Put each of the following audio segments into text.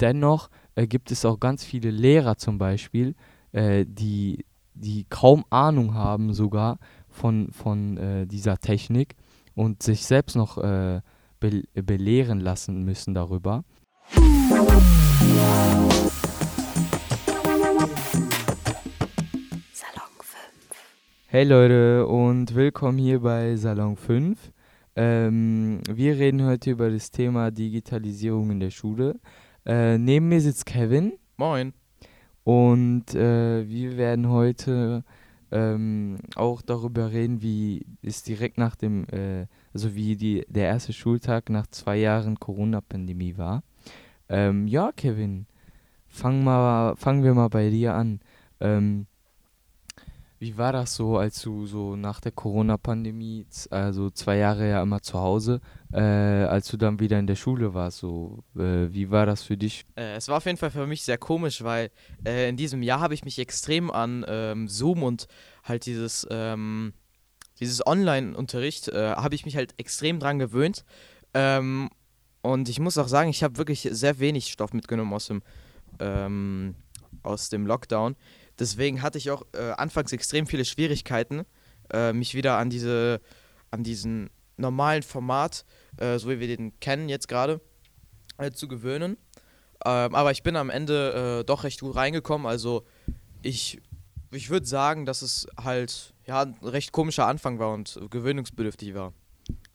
dennoch äh, gibt es auch ganz viele Lehrer zum Beispiel, äh, die, die kaum Ahnung haben sogar von, von äh, dieser Technik und sich selbst noch äh, be belehren lassen müssen darüber. Salon 5. Hey Leute und willkommen hier bei Salon 5. Ähm, wir reden heute über das Thema Digitalisierung in der Schule. Äh, neben mir sitzt Kevin Moin. und äh, wir werden heute ähm, auch darüber reden, wie es direkt nach dem, äh, also wie die, der erste Schultag nach zwei Jahren Corona-Pandemie war. Ähm, ja, Kevin, fang mal, fangen wir mal bei dir an. Ähm, wie war das so, als du so nach der Corona-Pandemie, also zwei Jahre ja immer zu Hause, äh, als du dann wieder in der Schule warst, so, äh, wie war das für dich? Äh, es war auf jeden Fall für mich sehr komisch, weil äh, in diesem Jahr habe ich mich extrem an ähm, Zoom und halt dieses, ähm, dieses Online-Unterricht, äh, habe ich mich halt extrem dran gewöhnt. Ähm, und ich muss auch sagen, ich habe wirklich sehr wenig Stoff mitgenommen aus dem, ähm, aus dem Lockdown. Deswegen hatte ich auch äh, anfangs extrem viele Schwierigkeiten, äh, mich wieder an diese, an diesen normalen Format, äh, so wie wir den kennen jetzt gerade, äh, zu gewöhnen. Ähm, aber ich bin am Ende äh, doch recht gut reingekommen. Also ich, ich würde sagen, dass es halt ja, ein recht komischer Anfang war und gewöhnungsbedürftig war.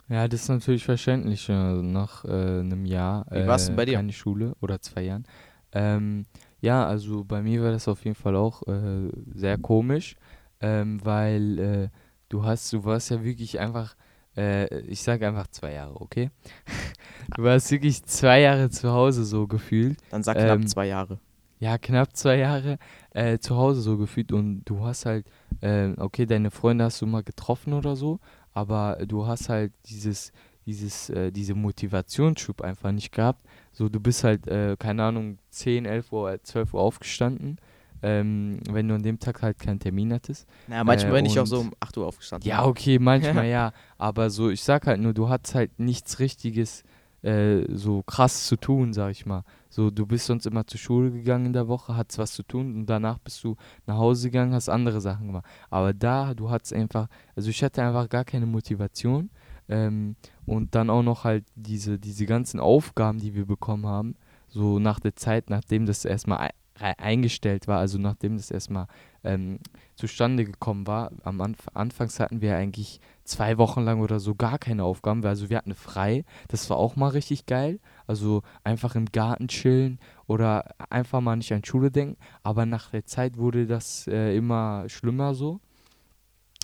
Ja, das ist natürlich verständlich, äh, nach äh, einem Jahr Wie denn äh, bei dir? keine Schule oder zwei Jahren. Ähm, ja, also bei mir war das auf jeden Fall auch äh, sehr komisch, ähm, weil äh, du hast, du warst ja wirklich einfach, äh, ich sag einfach zwei Jahre, okay? du warst wirklich zwei Jahre zu Hause so gefühlt. Dann sag knapp Ähm, zwei Jahre. Ja, knapp zwei Jahre äh, zu Hause so gefühlt und du hast halt, äh, okay, deine Freunde hast du mal getroffen oder so, aber du hast halt dieses, dieses, äh, diese Motivationsschub einfach nicht gehabt. So, du bist halt, äh, keine Ahnung, 10, 11 Uhr, 12 Uhr aufgestanden, ähm, wenn du an dem Tag halt keinen Termin hattest. Naja, manchmal äh, bin ich auch so um 8 Uhr aufgestanden. Ja, okay, manchmal ja, aber so, ich sag halt nur, du hattest halt nichts Richtiges äh, so krass zu tun, sag ich mal. So, du bist sonst immer zur Schule gegangen in der Woche, hattest was zu tun und danach bist du nach Hause gegangen, hast andere Sachen gemacht. Aber da, du hattest einfach, also ich hatte einfach gar keine Motivation ähm, und dann auch noch halt diese, diese ganzen Aufgaben, die wir bekommen haben, so nach der Zeit, nachdem das erstmal eingestellt war, also nachdem das erstmal ähm, zustande gekommen war. Am Anf Anfangs hatten wir eigentlich zwei Wochen lang oder so gar keine Aufgaben. Also wir hatten frei. Das war auch mal richtig geil. Also einfach im Garten chillen oder einfach mal nicht an Schule denken. Aber nach der Zeit wurde das äh, immer schlimmer so,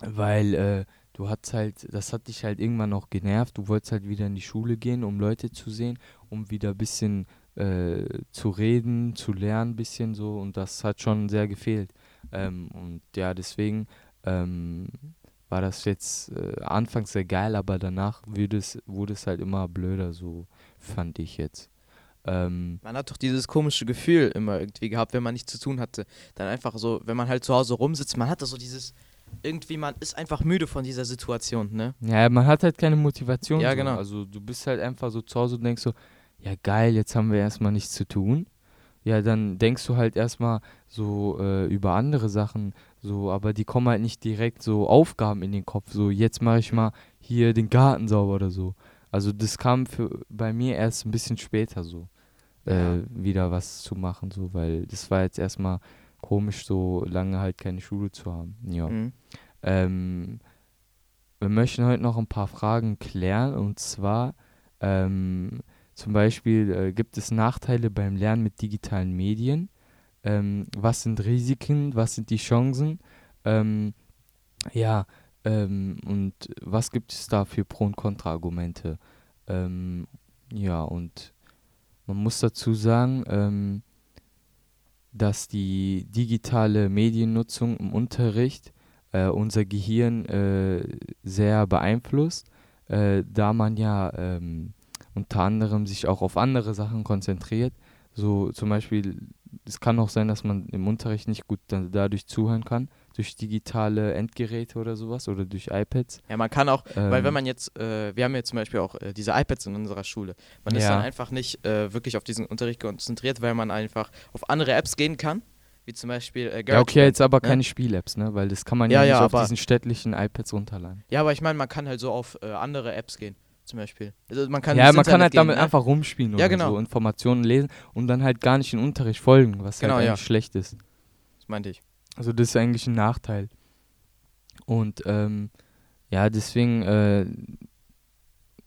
weil äh, du hattest halt, das hat dich halt irgendwann auch genervt. Du wolltest halt wieder in die Schule gehen, um Leute zu sehen, um wieder ein bisschen äh, zu reden, zu lernen, ein bisschen so. Und das hat schon sehr gefehlt. Ähm, und ja, deswegen ähm, war das jetzt äh, anfangs sehr geil, aber danach wurde es, wurde es halt immer blöder, so fand ich jetzt. Ähm, Man hat doch dieses komische Gefühl immer irgendwie gehabt, wenn man nichts zu tun hatte. Dann einfach so, wenn man halt zu Hause rumsitzt, man hatte so dieses, irgendwie, man ist einfach müde von dieser Situation, ne? ja, man hat halt keine Motivation. Ja, so. genau. Also du bist halt einfach so zu Hause und denkst so, ja geil, jetzt haben wir erstmal nichts zu tun. Ja, dann denkst du halt erstmal so äh, über andere Sachen, so, aber die kommen halt nicht direkt so Aufgaben in den Kopf, so jetzt mache ich mal hier den Garten sauber oder so. Also das kam für bei mir erst ein bisschen später so, äh, Ja. wieder was zu machen, so, weil das war jetzt erstmal komisch, so lange halt keine Schule zu haben. Ja. Mhm. Ähm, wir möchten heute noch ein paar Fragen klären und zwar ähm, zum Beispiel äh, gibt es Nachteile beim Lernen mit digitalen Medien? Ähm, was sind Risiken? Was sind die Chancen? Ähm, ja, ähm, und was gibt es da für Pro- und Kontra-Argumente? Ähm, ja, und man muss dazu sagen, ähm, dass die digitale Mediennutzung im Unterricht äh, unser Gehirn äh, sehr beeinflusst, äh, da man ja ähm, unter anderem sich auch auf andere Sachen konzentriert. So zum Beispiel, es kann auch sein, dass man im Unterricht nicht gut da, dadurch zuhören kann, durch digitale Endgeräte oder sowas oder durch iPads. Ja, man kann auch, weil wenn Ähm. man jetzt, äh, wir haben jetzt zum Beispiel auch äh, diese iPads in unserer Schule. Man ist Ja. dann einfach nicht äh, wirklich auf diesen Unterricht konzentriert, weil man einfach auf andere Apps gehen kann, wie zum Beispiel äh, Ja, okay, jetzt aber ne? keine Spiel-Apps, ne? Weil das kann man Ja, ja, ja, nicht auf aber- diesen städtlichen iPads runterladen. Ja, aber ich meine, man kann halt so auf äh, andere Apps gehen, zum Beispiel. Also man kann ja, man kann Internet halt damit gehen, ne? einfach rumspielen Ja, oder genau. so, Informationen lesen und dann halt gar nicht in Unterricht folgen, was Genau, halt ja. eigentlich schlecht ist. Das meinte ich. Also das ist eigentlich ein Nachteil. Und ähm, ja, deswegen äh,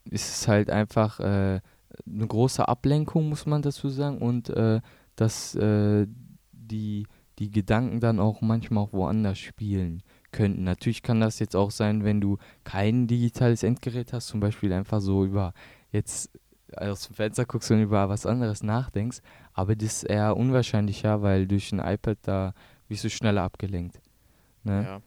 ist es halt einfach äh, eine große Ablenkung, muss man dazu sagen. Und äh, dass äh, die, die Gedanken dann auch manchmal auch woanders spielen könnten. Natürlich kann das jetzt auch sein, wenn du kein digitales Endgerät hast, zum Beispiel einfach so über jetzt aus dem Fenster guckst und über was anderes nachdenkst. Aber das ist eher unwahrscheinlicher, weil durch ein iPad da wirst du schneller abgelenkt. Ne? Ja.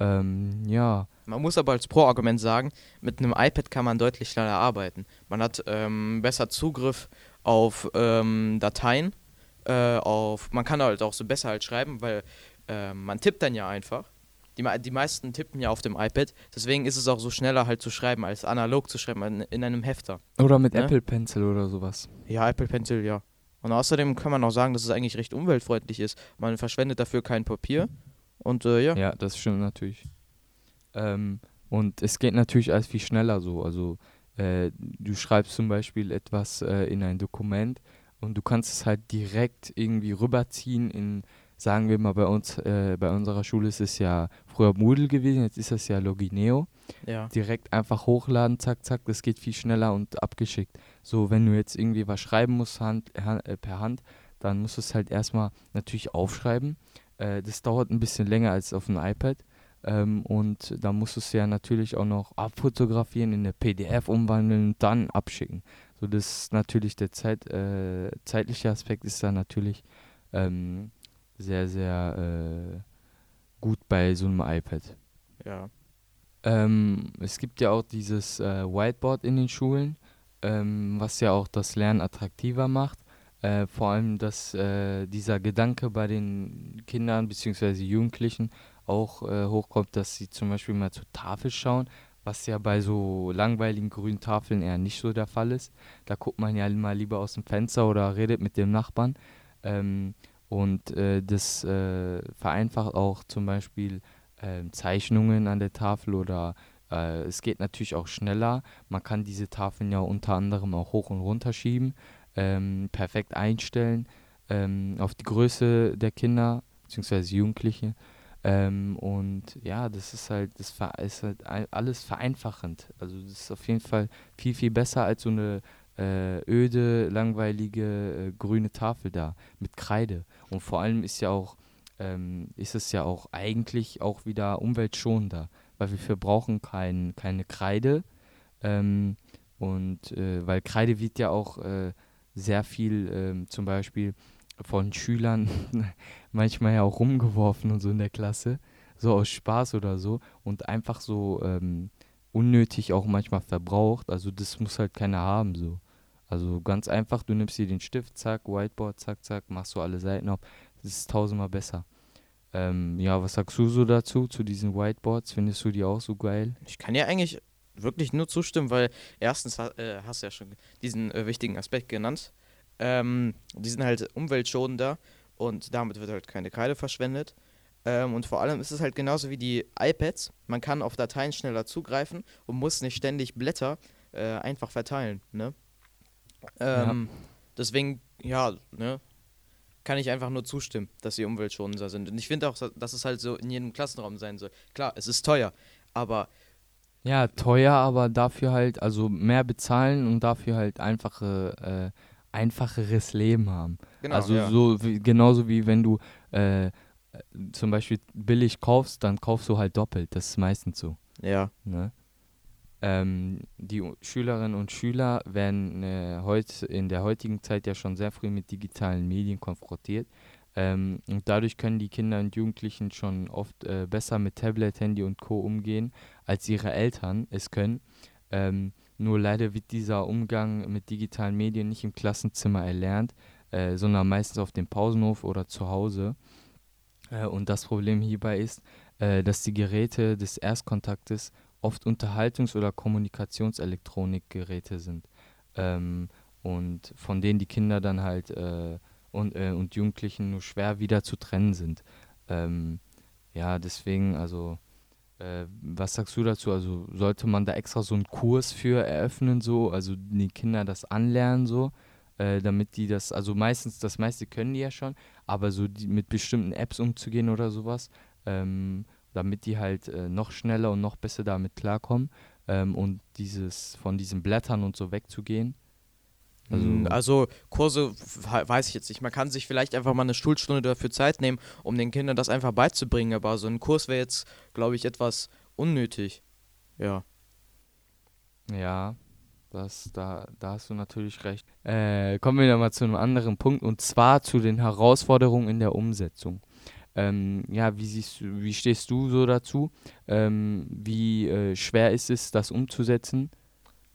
Ähm, ja, Man muss aber als Pro-Argument sagen, mit einem iPad kann man deutlich schneller arbeiten. Man hat ähm, besser Zugriff auf ähm, Dateien, äh, auf, man kann halt auch so besser halt schreiben, weil ähm, man tippt dann ja einfach. Die, die meisten tippen ja auf dem iPad, deswegen ist es auch so schneller halt zu schreiben, als analog zu schreiben in, in einem Hefter. oder mit Ne? Apple Pencil oder sowas. Ja, Apple Pencil, ja. Und außerdem kann man auch sagen, dass es eigentlich recht umweltfreundlich ist. Man verschwendet dafür kein Papier. Und äh, ja. Ja, das stimmt natürlich. Ähm, und es geht natürlich alles viel schneller so. Also äh, du schreibst zum Beispiel etwas äh, in ein Dokument und du kannst es halt direkt irgendwie rüberziehen in, sagen wir mal, bei uns, äh, bei unserer Schule ist es ja früher Moodle gewesen, jetzt ist es ja Logineo. Ja. direkt einfach hochladen, zack, zack, das geht viel schneller und abgeschickt. So, wenn du jetzt irgendwie was schreiben musst hand, han- äh, per Hand, dann musst du es halt erstmal natürlich aufschreiben. Äh, das dauert ein bisschen länger als auf dem iPad. Ähm, und da musst du es ja natürlich auch noch abfotografieren, in eine PDF umwandeln und dann abschicken. So, das ist natürlich der Zeit, äh, zeitliche Aspekt ist da natürlich ähm, sehr, sehr äh, gut bei so einem iPad. Ja. Ähm, es gibt ja auch dieses äh, Whiteboard in den Schulen, ähm, was ja auch das Lernen attraktiver macht. Äh, vor allem, dass äh, dieser Gedanke bei den Kindern bzw. Jugendlichen auch äh, hochkommt, dass sie zum Beispiel mal zur Tafel schauen, was ja bei so langweiligen grünen Tafeln eher nicht so der Fall ist. Da guckt man ja mal lieber aus dem Fenster oder redet mit dem Nachbarn. Ähm, und äh, das äh, vereinfacht auch zum Beispiel ähm, Zeichnungen an der Tafel oder äh, es geht natürlich auch schneller. Man kann diese Tafeln ja unter anderem auch hoch und runter schieben, ähm, perfekt einstellen ähm, auf die Größe der Kinder bzw. Jugendliche. Ähm, und ja, das ist halt, das ist halt all- alles vereinfachend. Also das ist auf jeden Fall viel, viel besser als so eine äh, öde, langweilige äh, grüne Tafel da mit Kreide. Und vor allem ist ja auch ähm, ist es ja auch eigentlich auch wieder umweltschonender, weil wir verbrauchen kein, keine Kreide. Ähm, und äh, weil Kreide wird ja auch äh, sehr viel ähm, zum Beispiel von Schülern manchmal ja auch rumgeworfen und so in der Klasse, so aus Spaß oder so und einfach so ähm, unnötig auch manchmal verbraucht. Also das muss halt keiner haben so. Also ganz einfach, du nimmst dir den Stift, zack, Whiteboard, zack, zack, machst du alle Seiten auf. Das ist tausendmal besser. Ähm, ja, was sagst du so dazu, zu diesen Whiteboards? Findest du die auch so geil? Ich kann ja eigentlich wirklich nur zustimmen, weil erstens äh, hast du ja schon diesen äh, wichtigen Aspekt genannt. Ähm, die sind halt umweltschonender und damit wird halt keine Kreide verschwendet. Ähm, und vor allem ist es halt genauso wie die iPads. Man kann auf Dateien schneller zugreifen und muss nicht ständig Blätter äh, einfach verteilen. Ne? Ähm, Deswegen, ja, ne, kann ich einfach nur zustimmen, dass sie umweltschonender sind. Und ich finde auch, dass es halt so in jedem Klassenraum sein soll. Klar, es ist teuer, aber Ja, teuer, aber dafür halt, also mehr bezahlen und dafür halt einfache, äh, einfacheres Leben haben. genau. also ja. so wie, genauso wie wenn du äh, zum Beispiel billig kaufst, dann kaufst du halt doppelt. Das ist meistens so. ja. Ne? Ähm, die Schülerinnen und Schüler werden äh, heut, in der heutigen Zeit ja schon sehr früh mit digitalen Medien konfrontiert. Ähm, und dadurch können die Kinder und Jugendlichen schon oft äh, besser mit Tablet, Handy und Co. umgehen, als ihre Eltern es können. Ähm, nur leider wird dieser Umgang mit digitalen Medien nicht im Klassenzimmer erlernt, äh, sondern meistens auf dem Pausenhof oder zu Hause. Äh, und das Problem hierbei ist, äh, dass die Geräte des Erstkontaktes oft Unterhaltungs- oder Kommunikationselektronikgeräte sind. Ähm, und von denen die Kinder dann halt äh, und, äh, und Jugendlichen nur schwer wieder zu trennen sind. Ähm, ja, deswegen, also, äh, was sagst du dazu? Also, sollte man da extra so einen Kurs für eröffnen, so, also die Kinder das anlernen, so, äh, damit die das, also meistens, das meiste können die ja schon, aber so die, mit bestimmten Apps umzugehen oder sowas, ähm, damit die halt äh, noch schneller und noch besser damit klarkommen ähm, und dieses, von diesen Blättern und so wegzugehen. Also, mm, also, Kurse weiß ich jetzt nicht. Man kann sich vielleicht einfach mal eine Schulstunde dafür Zeit nehmen, um den Kindern das einfach beizubringen. Aber so ein Kurs wäre jetzt, glaube ich, etwas unnötig. Ja. Ja, das, da, da hast du natürlich recht. Äh, kommen wir dann mal zu einem anderen Punkt und zwar zu den Herausforderungen in der Umsetzung. Ähm, ja, wie siehst wie stehst du so dazu? Ähm, wie äh, schwer ist es, das umzusetzen?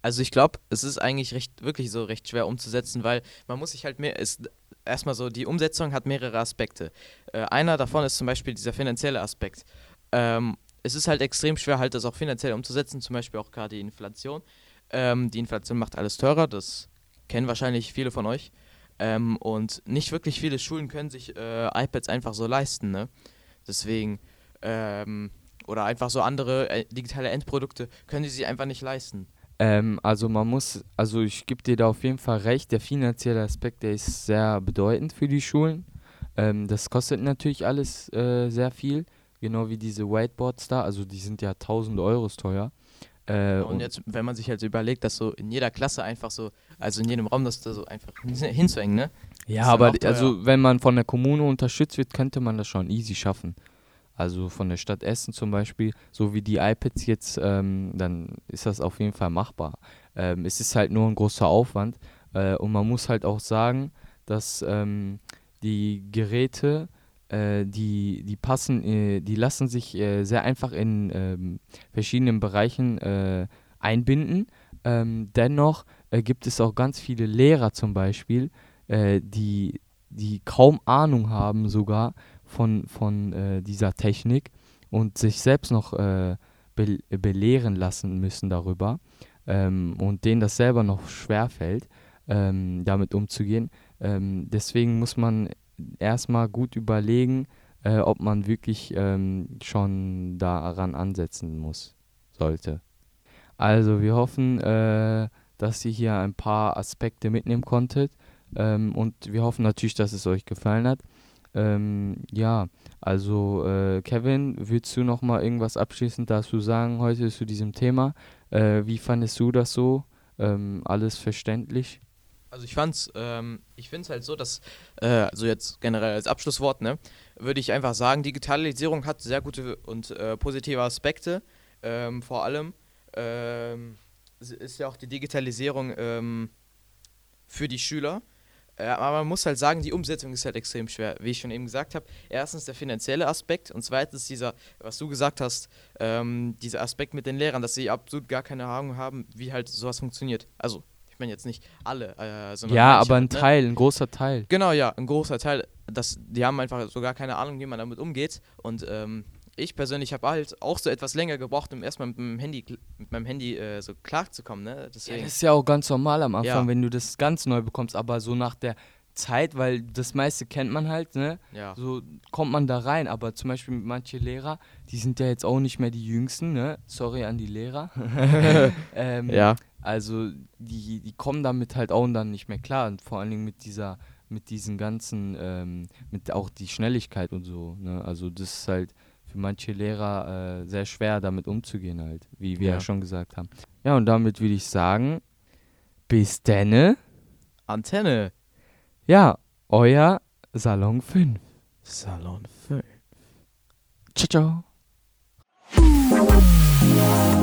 Also ich glaube, es ist eigentlich recht, wirklich so recht schwer umzusetzen, weil man muss sich halt mehr, ist erstmal so, die Umsetzung hat mehrere Aspekte. Äh, einer davon ist zum Beispiel dieser finanzielle Aspekt. Ähm, es ist halt extrem schwer, halt das auch finanziell umzusetzen, zum Beispiel auch gerade die Inflation. Ähm, die Inflation macht alles teurer, das kennen wahrscheinlich viele von euch. Ähm, und nicht wirklich viele Schulen können sich äh, iPads einfach so leisten, ne? Deswegen, ähm, oder einfach so andere äh, digitale Endprodukte können sie sich einfach nicht leisten. Ähm, also man muss, also ich gebe dir da auf jeden Fall recht, der finanzielle Aspekt, der ist sehr bedeutend für die Schulen. Ähm, das kostet natürlich alles äh, sehr viel, genau wie diese Whiteboards da, also die sind ja 1000 Euro teuer. Äh, und, und, jetzt, wenn man sich halt überlegt, dass so in jeder Klasse einfach so, also in jedem Raum, das da so einfach hinzuhängen, ne? Ja, aber also wenn man von der Kommune unterstützt wird, könnte man das schon easy schaffen also von der Stadt Essen zum Beispiel, so wie die iPads jetzt, ähm, dann ist das auf jeden Fall machbar. Ähm, es ist halt nur ein großer Aufwand äh, und man muss halt auch sagen, dass ähm, die Geräte, äh, die, die passen, äh, die lassen sich äh, sehr einfach in ähm, verschiedenen Bereichen äh, einbinden. Ähm, dennoch äh, gibt es auch ganz viele Lehrer zum Beispiel, die, die kaum Ahnung haben sogar, von, von äh, dieser Technik und sich selbst noch äh, be belehren lassen müssen darüber ähm, und denen das selber noch schwer fällt, ähm, damit umzugehen. Ähm, deswegen muss man erstmal gut überlegen, äh, ob man wirklich ähm, schon daran ansetzen muss, sollte. Also wir hoffen, äh, dass ihr hier ein paar Aspekte mitnehmen konntet ähm, und wir hoffen natürlich, dass es euch gefallen hat. Ähm, ja, also äh, Kevin, willst du noch mal irgendwas abschließend dazu sagen heute zu diesem Thema? Äh, wie fandest du das so? Ähm, alles verständlich? Also ich fand's, ähm, ich finde es halt so, dass, äh, also jetzt generell als Abschlusswort, ne, würde ich einfach sagen, Digitalisierung hat sehr gute und äh, positive Aspekte. Ähm, vor allem ähm, ist ja auch die Digitalisierung ähm, für die Schüler äh, aber man muss halt sagen, die Umsetzung ist halt extrem schwer. Wie ich schon eben gesagt habe, erstens der finanzielle Aspekt und zweitens dieser, was du gesagt hast, ähm, dieser Aspekt mit den Lehrern, dass sie absolut gar keine Ahnung haben, wie halt sowas funktioniert. Also, meine jetzt nicht alle, äh, sondern. Ja, aber ein halt, ne? Teil, ein großer Teil. Genau, ja, ein großer Teil. Das, die haben einfach so gar keine Ahnung, wie man damit umgeht. Und ähm, ich persönlich habe halt auch so etwas länger gebraucht, um erstmal mit meinem Handy, mit meinem Handy äh, so klarzukommen. Ne? Deswegen. Ja, das ist ja auch ganz normal am Anfang, ja. wenn du das ganz neu bekommst, aber so nach der Zeit, weil das meiste kennt man halt, ne? Ja. So kommt man da rein. Aber zum Beispiel manche Lehrer, die sind ja jetzt auch nicht mehr die Jüngsten, ne? Sorry an die Lehrer. ähm, ja. Also die, die kommen damit halt auch dann nicht mehr klar. Und vor allen Dingen mit dieser, mit diesen ganzen, ähm, mit auch die Schnelligkeit und so. Ne? Also das ist halt für manche Lehrer äh, sehr schwer, damit umzugehen halt, wie wir ja. ja schon gesagt haben. Ja, und damit würde ich sagen, bis denne. Antenne. Ja, euer Salon 5. Salon 5. Ciao, ciao.